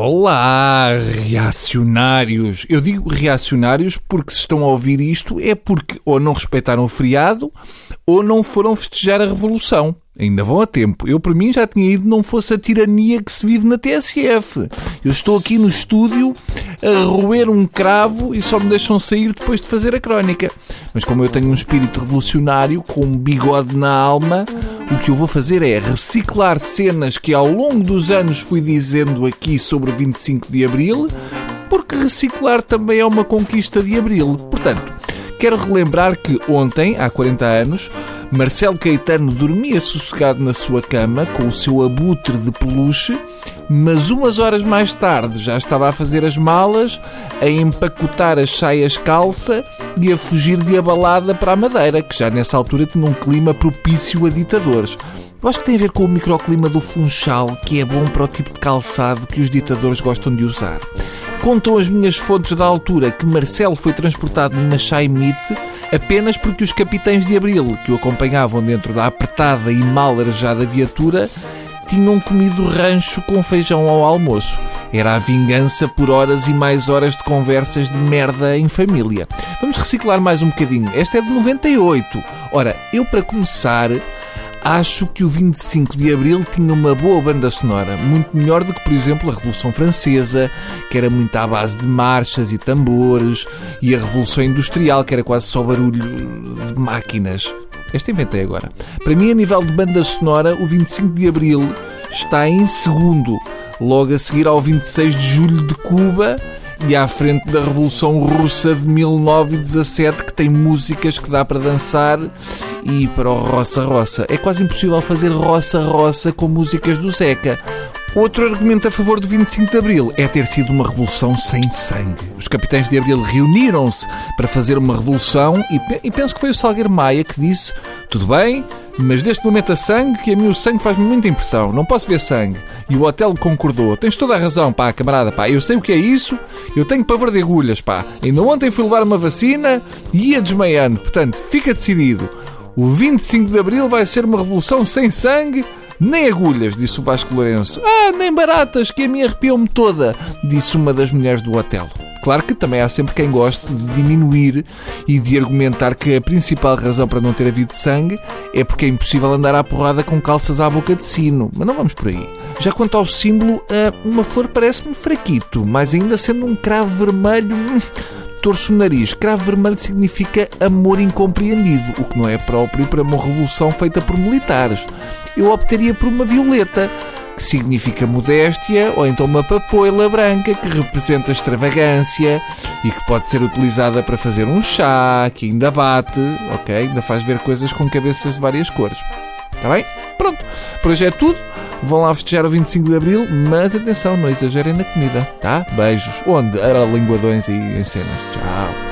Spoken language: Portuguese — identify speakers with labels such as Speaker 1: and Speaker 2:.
Speaker 1: Olá, reacionários. Eu digo reacionários porque se estão a ouvir isto é porque ou não respeitaram o feriado ou não foram festejar a Revolução. Ainda vão a tempo. Eu, para mim, já tinha ido não fosse a tirania que se vive na TSF. Eu estou aqui no estúdio a roer um cravo e só me deixam sair depois de fazer a crónica. Mas como eu tenho um espírito revolucionário, com um bigode na alma, o que eu vou fazer é reciclar cenas que ao longo dos anos fui dizendo aqui sobre 25 de Abril, porque reciclar também é uma conquista de Abril. Portanto, quero relembrar que ontem, há 40 anos, Marcelo Caetano dormia sossegado na sua cama com o seu abutre de peluche, mas umas horas mais tarde já estava a fazer as malas, a empacotar as saias calça e a fugir de abalada para a Madeira, que já nessa altura tinha um clima propício a ditadores. Eu acho que tem a ver com o microclima do Funchal, que é bom para o tipo de calçado que os ditadores gostam de usar. Contam as minhas fontes da altura que Marcelo foi transportado numa Chaimite apenas porque os capitães de Abril, que o acompanhavam dentro da apertada e mal arejada viatura, tinham comido rancho com feijão ao almoço. Era a vingança por horas e mais horas de conversas de merda em família. Vamos reciclar mais um bocadinho. Esta é de 98. Ora, eu para começar Acho que o 25 de Abril tinha uma boa banda sonora, muito melhor do que, por exemplo, a Revolução Francesa, que era muito à base de marchas e tambores, e a Revolução Industrial, que era quase só barulho de máquinas. Esta inventei agora. Para mim, a nível de banda sonora, o 25 de Abril está em segundo, logo a seguir ao 26 de Julho de Cuba e à frente da Revolução Russa de 1917, que tem músicas que dá para dançar e para o roça-roça. É quase impossível fazer roça-roça com músicas do Zeca. Outro argumento a favor do 25 de Abril é ter sido uma revolução sem sangue. Os capitães de Abril reuniram-se para fazer uma revolução e, penso que foi o Salgueiro Maia que disse: tudo bem, mas deste momento a sangue, que a mim o sangue faz-me muita impressão. Não posso ver sangue. E o hotel concordou. Tens toda a razão, pá, camarada, pá. Eu sei o que é isso. Eu tenho pavor de agulhas, pá. Ainda ontem fui levar uma vacina e ia desmaiando. Portanto, fica decidido. O 25 de Abril vai ser uma revolução sem sangue nem agulhas, disse o Vasco Lourenço. Ah, nem baratas, que a minha arrepiou-me toda, disse uma das mulheres do hotel. Claro que também há sempre quem goste de diminuir e de argumentar que a principal razão para não ter havido sangue é porque é impossível andar à porrada com calças à boca de sino. Mas não vamos por aí. Já quanto ao símbolo, ah, uma flor parece-me fraquito, mas ainda sendo um cravo vermelho. Torço o nariz. Cravo vermelho significa amor incompreendido, o que não é próprio para uma revolução feita por militares. Eu optaria por uma violeta, que significa modéstia, ou então uma papoila branca, que representa extravagância e que pode ser utilizada para fazer um chá, que ainda bate, ok? Ainda faz ver coisas com cabeças de várias cores. Está bem? Pronto. Por hoje é tudo. Vão lá festejar o 25 de Abril, mas atenção, não exagerem na comida, tá? Beijos. Onde? Aralinguadões e em cenas. Tchau.